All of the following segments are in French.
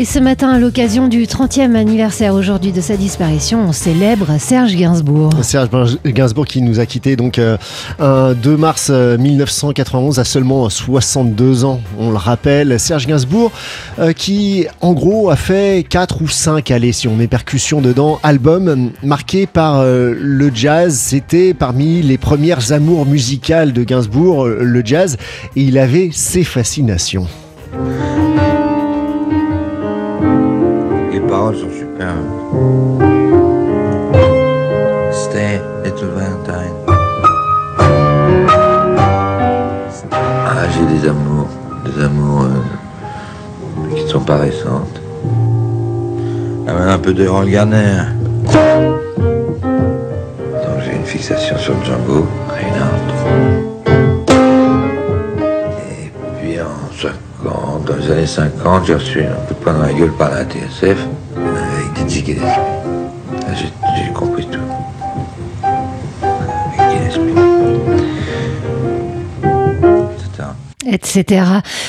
Et ce matin, à l'occasion du 30e anniversaire aujourd'hui de sa disparition, on célèbre Serge Gainsbourg. Serge Gainsbourg qui nous a quittés donc euh, un 2 mars 1991 euh, à seulement 62 ans, on le rappelle. Serge Gainsbourg euh, qui en gros a fait 4 ou 5, allez si on met percussion dedans, albums marqués par le jazz. C'était parmi les premières amours musicales de Gainsbourg, le jazz, et il avait ses fascinations. Paroles sont super. Stay Little Valentine. Ah, j'ai des amours, des amours euh, qui ne sont pas récentes. Ah, un peu de Roll Garner. Donc j'ai une fixation sur le Django, Reinhardt. Et puis en 50, dans les années 50, j'ai reçu un coup de poing dans la gueule par la TSF. J'ai etc.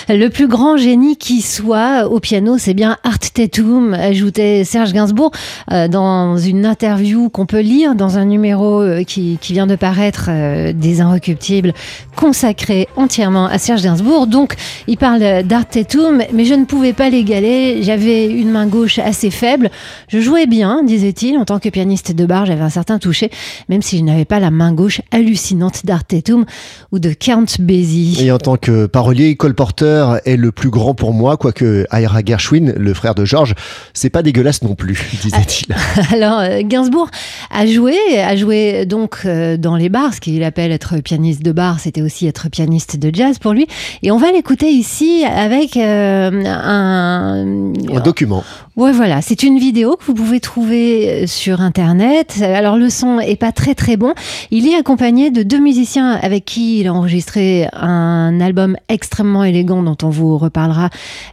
Le plus grand génie qui soit au piano, c'est bien Art Tatum, ajoutait Serge Gainsbourg euh, dans une interview qu'on peut lire dans un numéro euh, qui, vient de paraître euh, des Inrecuptibles, consacré entièrement à Serge Gainsbourg. Donc, il parle d'Art Tatum, mais je ne pouvais pas l'égaler. J'avais une main gauche assez faible. Je jouais bien, disait-il, en tant que pianiste de bar, j'avais un certain toucher, même si je n'avais pas la main gauche hallucinante d'Art Tatum ou de Count Basie. Et en tant que parolier, Cole Porter est le plus grand pour moi, quoique Ira Gershwin, le frère de George, c'est pas dégueulasse non plus, disait-il. Alors, euh, Gainsbourg a joué, a joué donc euh, dans les bars, ce qu'il appelle être pianiste de bar, c'était aussi être pianiste de jazz pour lui. Et on va l'écouter ici avec euh, un... Un document. Ouais, voilà, c'est une vidéo que vous pouvez trouver sur Internet. Alors, le son est pas très très bon. Il est accompagné de deux musiciens avec qui il a enregistré un album extrêmement élégant dont on vous reparlera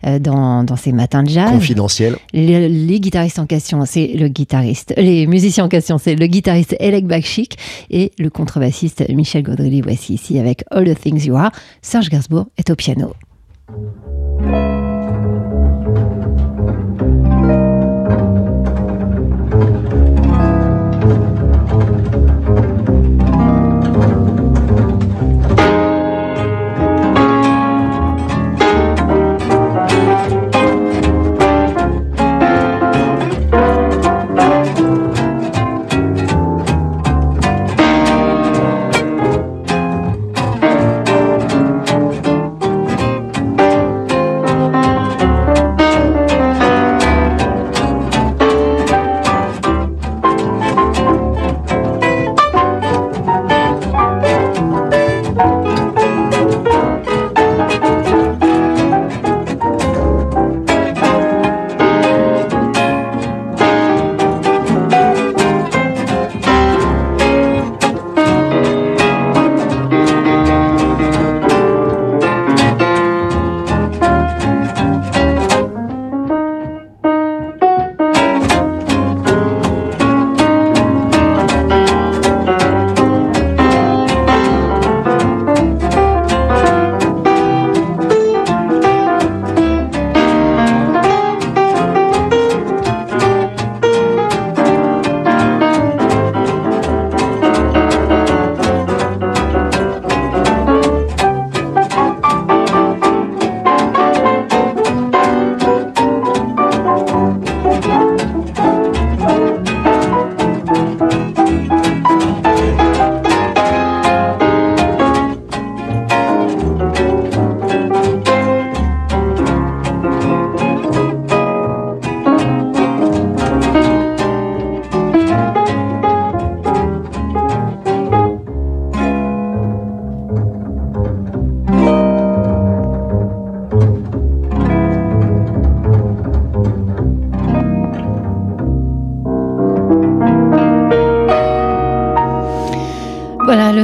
euh, dans, dans ces matins de jazz. Confidentiel. Les, guitaristes en question, c'est le guitariste. Les musiciens en question, c'est le guitariste Elek Bakchik et le contrebassiste Michel Gaudry. Voici ici avec All the Things You Are. Serge Gainsbourg est au piano.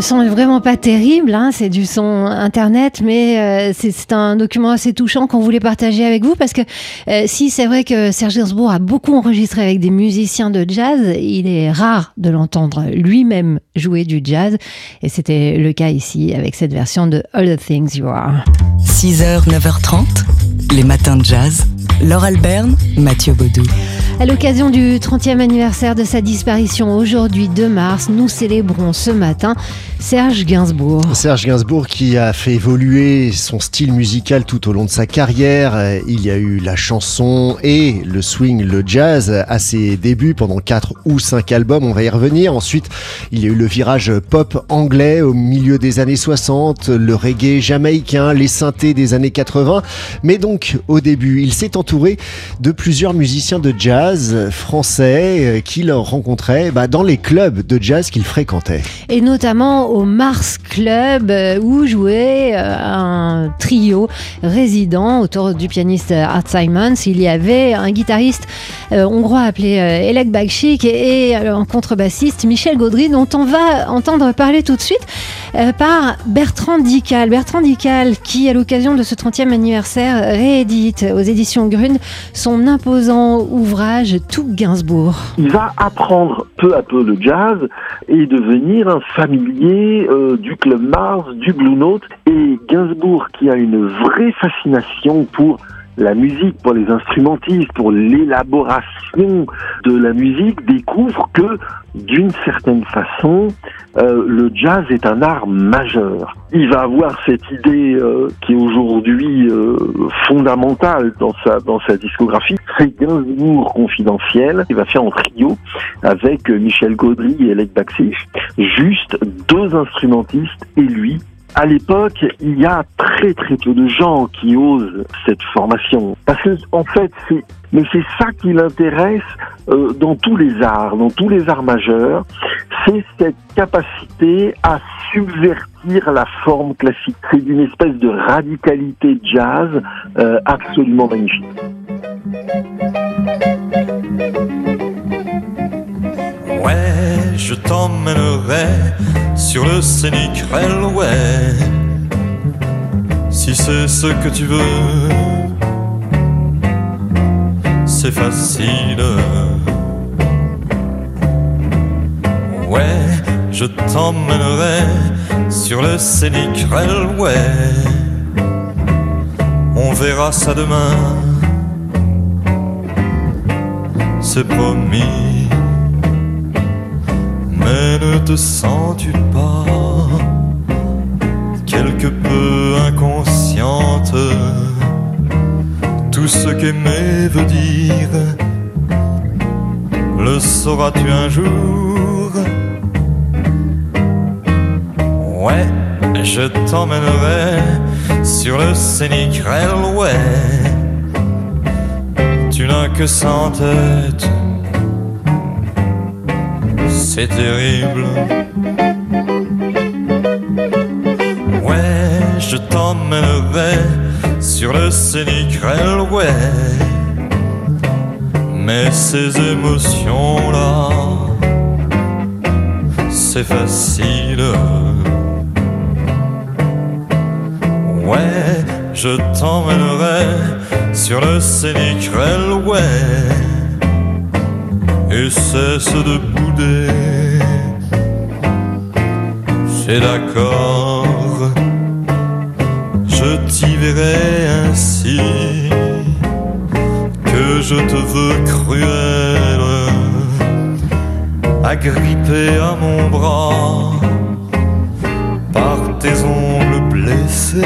Son vraiment pas terrible, hein, c'est du son internet, mais euh, c'est un document assez touchant qu'on voulait partager avec vous parce que euh, si c'est vrai que Serge Gainsbourg a beaucoup enregistré avec des musiciens de jazz, il est rare de l'entendre lui-même jouer du jazz et c'était le cas ici avec cette version de All the Things You Are. 6h, 9h30, les matins de jazz. Laure Alberne, Mathieu Baudou. À l'occasion du 30e anniversaire de sa disparition aujourd'hui 2 mars, nous célébrons ce matin Serge Gainsbourg. Serge Gainsbourg qui a fait évoluer son style musical tout au long de sa carrière. Il y a eu la chanson et le swing, le jazz à ses débuts pendant 4 ou 5 albums, on va y revenir. Ensuite, il y a eu le virage pop anglais au milieu des années 60, le reggae jamaïcain, les synthés des années 80. Mais donc, au début, il s'est entouré de plusieurs musiciens de jazz français euh, qu'il rencontrait bah, dans les clubs de jazz qu'il fréquentait. Et notamment au Mars Club euh, où jouait euh, un trio résident autour du pianiste Art Simons. Il y avait un guitariste hongrois appelé Elek Bakchik et un contrebassiste Michel Gaudry dont on va entendre parler tout de suite par Bertrand Dical. Bertrand Dical qui à l'occasion de ce 30e anniversaire réédite aux éditions Grune son imposant ouvrage tout Gainsbourg. Il va apprendre peu à peu le jazz et devenir un familier euh, du Club Mars, du Blue Note. Et Gainsbourg, qui a une vraie fascination pour la musique, pour les instrumentistes, pour l'élaboration de la musique, découvre que d'une certaine façon, euh, le jazz est un art majeur. Il va avoir cette idée euh, qui est aujourd'hui euh, fondamentale dans sa dans sa discographie, c'est Gainsbourg confidentiel. Il va faire en trio avec Michel Gaudry et Alec Baxich, juste deux instrumentistes et lui à l'époque, il y a très très peu de gens qui osent cette formation. Parce que, en fait, c'est, mais c'est ça qui l'intéresse euh, dans tous les arts, dans tous les arts majeurs, c'est cette capacité à subvertir la forme classique. C'est d'une espèce de radicalité jazz euh, absolument magnifique. Ouais, je t'emmènerai sur le scénic railway. Si c'est ce que tu veux, c'est facile. Ouais, je t'emmènerai sur le scénic railway. On verra ça demain, c'est promis. Ne te sens-tu pas quelque peu inconsciente? Tout ce qu'aimer veut dire, le sauras-tu un jour? Ouais, je t'emmènerai sur le scénic railway. Tu n'as que cent têtes c'est terrible. Ouais, je t'emmènerai sur le scénic railway. Mais ces émotions-là, c'est facile. Ouais, je t'emmènerai sur le scénic railway et cesse de bouder. C'est d'accord, je t'y verrai ainsi que je te veux cruel, agrippé à mon bras par tes ongles blessés.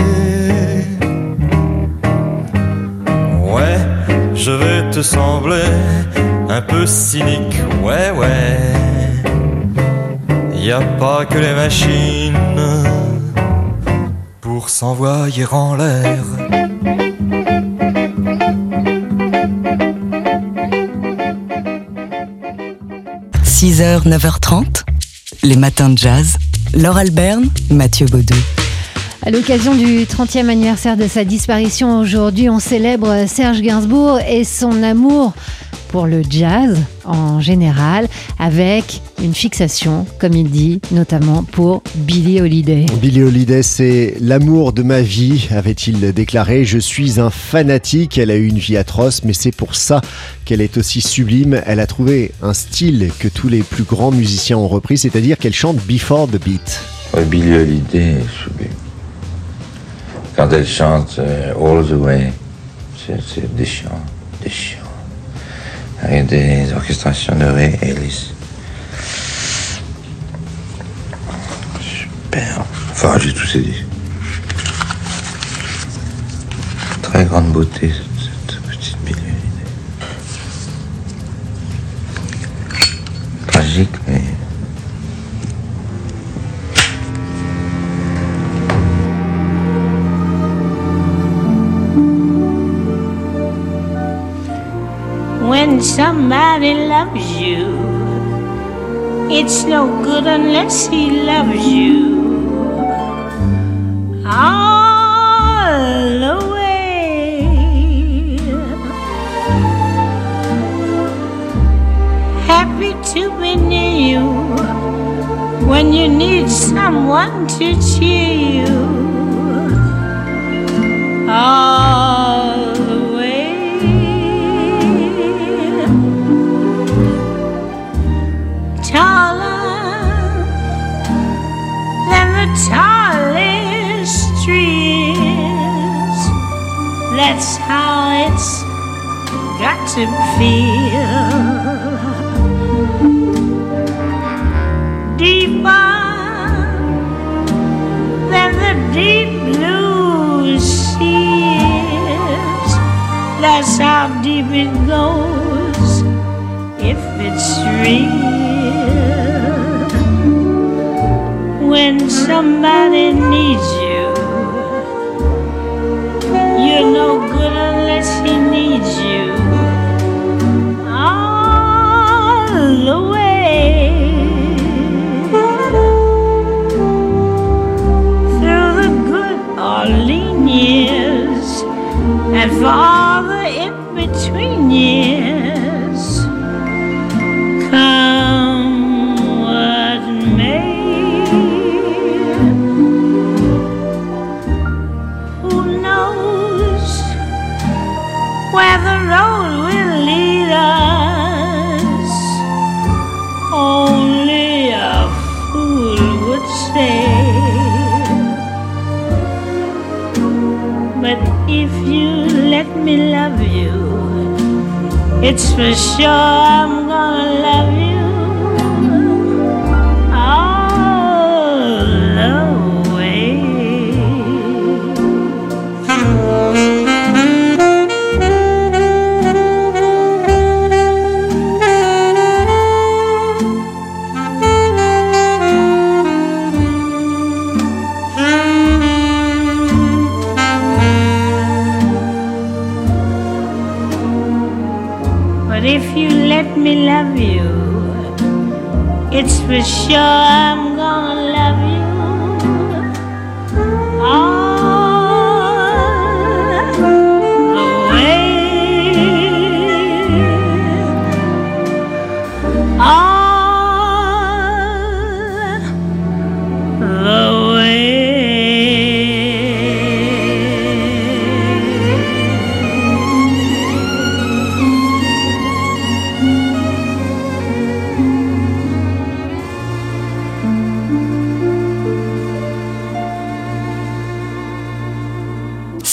Ouais, je vais te sembler un peu cynique, ouais, ouais. Y a pas que les machines pour s'envoyer en l'air. « 6h, 9h30, les matins de jazz. Laure Alberne, Mathieu Baudou. À l'occasion du 30e anniversaire de sa disparition aujourd'hui, on célèbre Serge Gainsbourg et son amour pour le jazz en général, avec une fixation, comme il dit, notamment pour Billie Holiday. Billie Holiday, c'est l'amour de ma vie, avait-il déclaré. Je suis un fanatique. Elle a eu une vie atroce, mais c'est pour ça qu'elle est aussi sublime. Elle a trouvé un style que tous les plus grands musiciens ont repris, c'est-à-dire qu'elle chante before the beat. Ouais, Billie Holiday est sublime. Quand elle chante euh, All the Way, c'est c'est déchirant, déchirant. Avec des orchestrations de Ray Ellis. Super. Enfin, j'ai ces disques. Très grande beauté, cette, petite Holiday. Tragique, mais somebody loves you, it's no good unless he loves you. All the way. Happy to be near you when you need someone to cheer you. All That's how it's got to feel. Deeper than the deep blue seas. That's how deep it goes if it's real. When somebody needs you, for all the in between years. Come what may. Who knows where the road will lead us? Only a fool would say. But if you let me love you, it's for sure I'm gonna love for sure I'm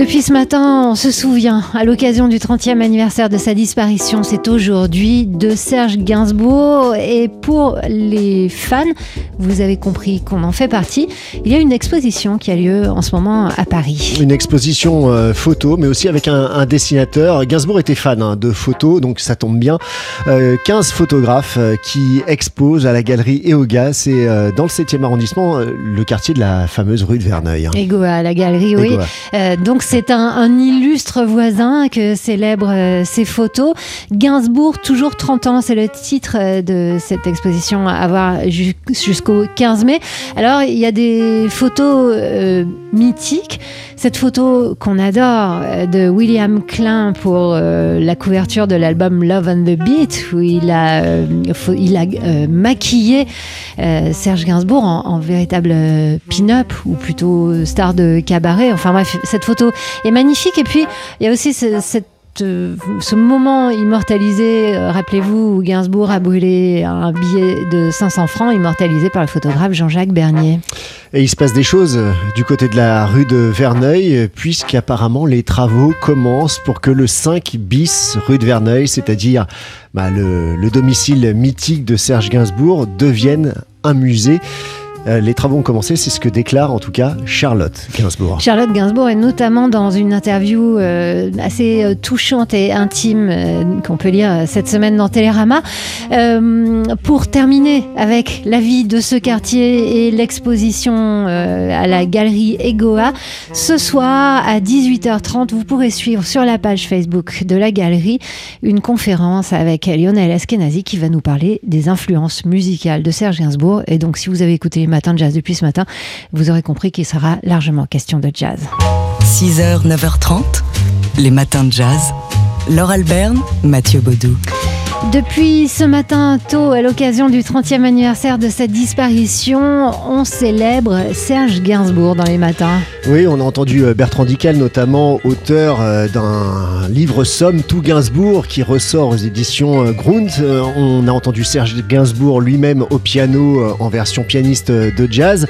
Depuis ce matin, on se souvient, à l'occasion du 30e anniversaire de sa disparition, c'est aujourd'hui, de Serge Gainsbourg. Et pour les fans, vous avez compris qu'on en fait partie, il y a une exposition qui a lieu en ce moment à Paris. Une exposition euh, photo, mais aussi avec un, un dessinateur. Gainsbourg était fan hein, de photos, donc ça tombe bien. Euh, 15 photographes euh, qui exposent à la galerie Eoga. C'est euh, dans le 7e arrondissement, euh, le quartier de la fameuse rue de Verneuil. hein. Egoa à la galerie, oui. Euh, donc c'est un, illustre voisin que célèbre euh, ses photos. Gainsbourg, toujours 30 ans, c'est le titre euh, de cette exposition à voir ju- jusqu'au 15 mai. Alors il y a des photos euh, mythiques. Cette photo qu'on adore euh, de William Klein pour euh, la couverture de l'album Love and the Beat, où il a, euh, euh, maquillé euh, Serge Gainsbourg en, en véritable euh, pin-up ou plutôt star de cabaret. Enfin bref, cette photo est magnifique. Et puis il y a aussi ce, euh, moment immortalisé, euh, rappelez-vous, où Gainsbourg a brûlé un billet de 500 francs, immortalisé par le photographe Jean-Jacques Bernier. Et il se passe des choses euh, du côté de la rue de Verneuil, puisqu'apparemment les travaux commencent pour que le 5 bis rue de Verneuil, c'est-à-dire bah, le domicile mythique de Serge Gainsbourg, devienne un musée. Euh, les travaux ont commencé, c'est ce que déclare en tout cas Charlotte Gainsbourg. Charlotte Gainsbourg est notamment dans une interview euh, assez euh, touchante et intime qu'on peut lire cette semaine dans Télérama. Pour terminer avec la vie de ce quartier et l'exposition à la galerie Egoa, ce soir à 18h30, vous pourrez suivre sur la page Facebook de la galerie une conférence avec Lionel Eskenazi qui va nous parler des influences musicales de Serge Gainsbourg. Et donc, si vous avez écouté les matins de jazz depuis ce matin, vous aurez compris qu'il sera largement question de jazz. 6h, 9h30, les matins de jazz. Laure Alberne, Mathieu Baudou. Depuis ce matin tôt, à l'occasion du 30e anniversaire de sa disparition, on célèbre Serge Gainsbourg dans les matins. Oui, on a entendu euh, Bertrand Dical, notamment auteur euh, d'un livre Somme tout Gainsbourg qui ressort aux éditions euh, Grund. On a entendu Serge Gainsbourg lui-même au piano en version pianiste de jazz.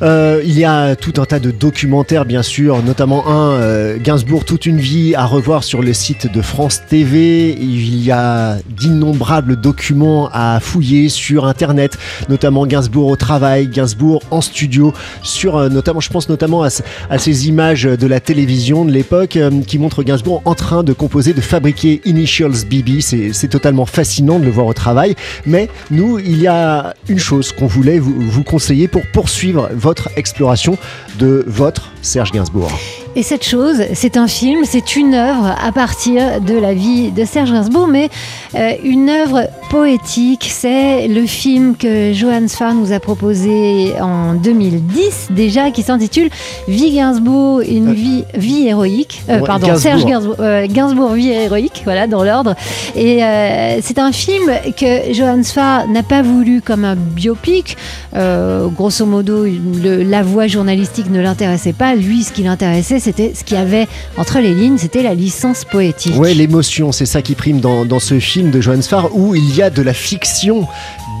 Il y a tout un tas de documentaires, bien sûr, notamment un Gainsbourg toute une vie à revoir sur le site de France TV. Il y a d'innombrables documents à fouiller sur Internet, notamment Gainsbourg au travail, Gainsbourg en studio, sur euh, notamment, je pense notamment à, ce- à ces images de la télévision de l'époque euh, qui montrent Gainsbourg en train de composer, de fabriquer Initials BB. C'est totalement fascinant de le voir au travail. Mais nous, il y a une chose qu'on voulait vous conseiller pour poursuivre votre exploration de votre Serge Gainsbourg. Et cette chose, c'est un film, c'est une œuvre à partir de la vie de Serge Gainsbourg, mais euh, une œuvre poétique. C'est le film que Johannes Farr nous a proposé en 2010 déjà, qui s'intitule Vie Gainsbourg, une vie, vie héroïque. Euh, pardon, Gainsbourg. Serge Gainsbourg, euh, Gainsbourg, vie héroïque, voilà, dans l'ordre. Et euh, c'est un film que Johannes Farr n'a pas voulu comme un biopic. Grosso modo, le- la voix journalistique ne l'intéressait pas. Lui, ce qui l'intéressait, c'était ce qu'il y avait entre les lignes, c'était la licence poétique. Ouais, l'émotion, c'est ça qui prime dans, dans ce film de Johannes Farr où il y a de la fiction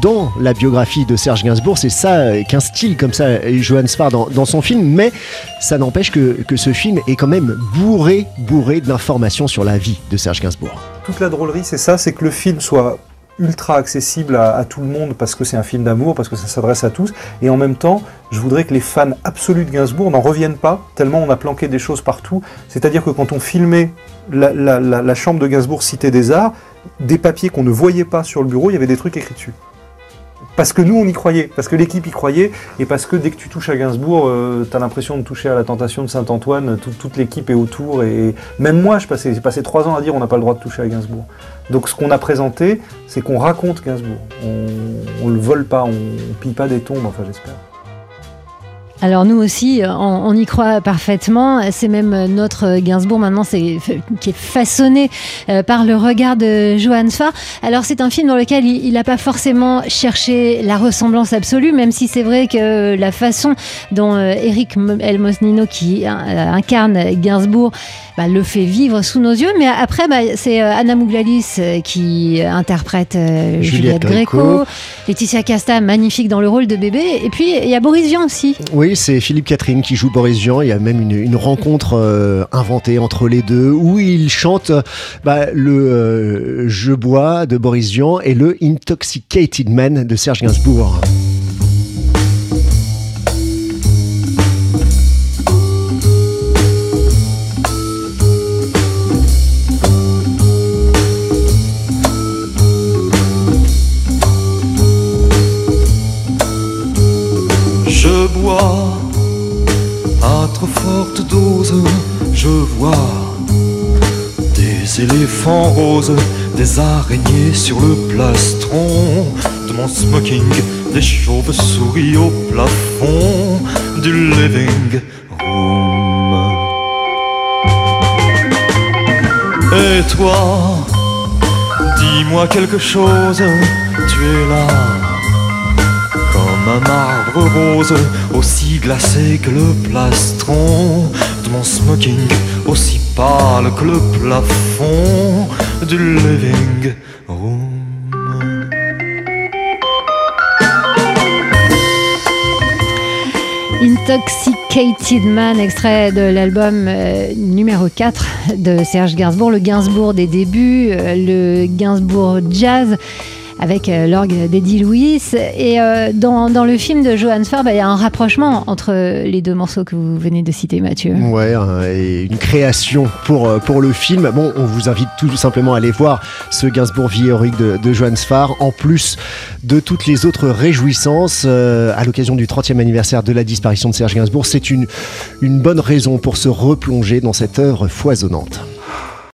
dans la biographie de Serge Gainsbourg. C'est ça qu'un style comme ça, Johannes Farr dans, dans son film, mais ça n'empêche que, que ce film est quand même bourré, bourré d'informations sur la vie de Serge Gainsbourg. Toute la drôlerie, c'est ça, c'est que le film soit ultra accessible à, tout le monde parce que c'est un film d'amour, parce que ça s'adresse à tous. Et en même temps, je voudrais que les fans absolus de Gainsbourg n'en reviennent pas, tellement on a planqué des choses partout. C'est-à-dire que quand on filmait la chambre de Gainsbourg Cité des Arts, des papiers qu'on ne voyait pas sur le bureau, il y avait des trucs écrits dessus. Parce que nous, on y croyait, parce que l'équipe y croyait, et parce que dès que tu touches à Gainsbourg, euh, t'as l'impression de toucher à la tentation de Saint-Antoine, tout- toute l'équipe est autour, et même moi, j'ai passé trois ans à dire on n'a pas le droit de toucher à Gainsbourg. Donc ce qu'on a présenté, c'est qu'on raconte Gainsbourg. On, on le vole pas, on, on pille pas des tombes, enfin j'espère. Alors nous aussi, on, on y croit parfaitement. C'est même notre Gainsbourg maintenant, c'est qui est façonné euh, par le regard de Johannes Farr. Alors c'est un film dans lequel il n'a pas forcément cherché la ressemblance absolue, même si c'est vrai que la façon dont euh, Eric M- El Mosnino qui euh, incarne Gainsbourg bah, le fait vivre sous nos yeux. Mais après, bah, c'est Anna Mouglalis qui interprète Juliette Juliette Gréco. Laetitia Casta, magnifique dans le rôle de bébé. Et puis il y a Boris Vian aussi. Oui, c'est Philippe Catherine qui joue Boris Vian. Il y a même une, rencontre euh, inventée entre les deux où il chante bah, le euh, Je bois de Boris Vian et le Intoxicated Man de Serge Gainsbourg. Des éléphants roses, des araignées sur le plastron. De mon smoking, des chauves-souris au plafond. Du living room. Et toi, dis-moi quelque chose, tu es là comme un marbre rose, aussi glacé que le plastron mon smoking, aussi pâle que le plafond du living room. Intoxicated Man, extrait de l'album euh, numéro 4 de Serge Gainsbourg, le Gainsbourg des débuts, euh, le Gainsbourg jazz avec euh, l'orgue d'Eddie Louis. Et euh, dans, dans le film de Johannes Farb, il y a un rapprochement entre les deux morceaux que vous venez de citer, Mathieu. Ouais, hein, et une création pour, euh, pour le film. Bon, on vous invite tout simplement à aller voir ce Gainsbourg vie de, de Farr, en plus de toutes les autres réjouissances à l'occasion du 30e anniversaire de la disparition de Serge Gainsbourg. C'est une, une bonne raison pour se replonger dans cette œuvre foisonnante.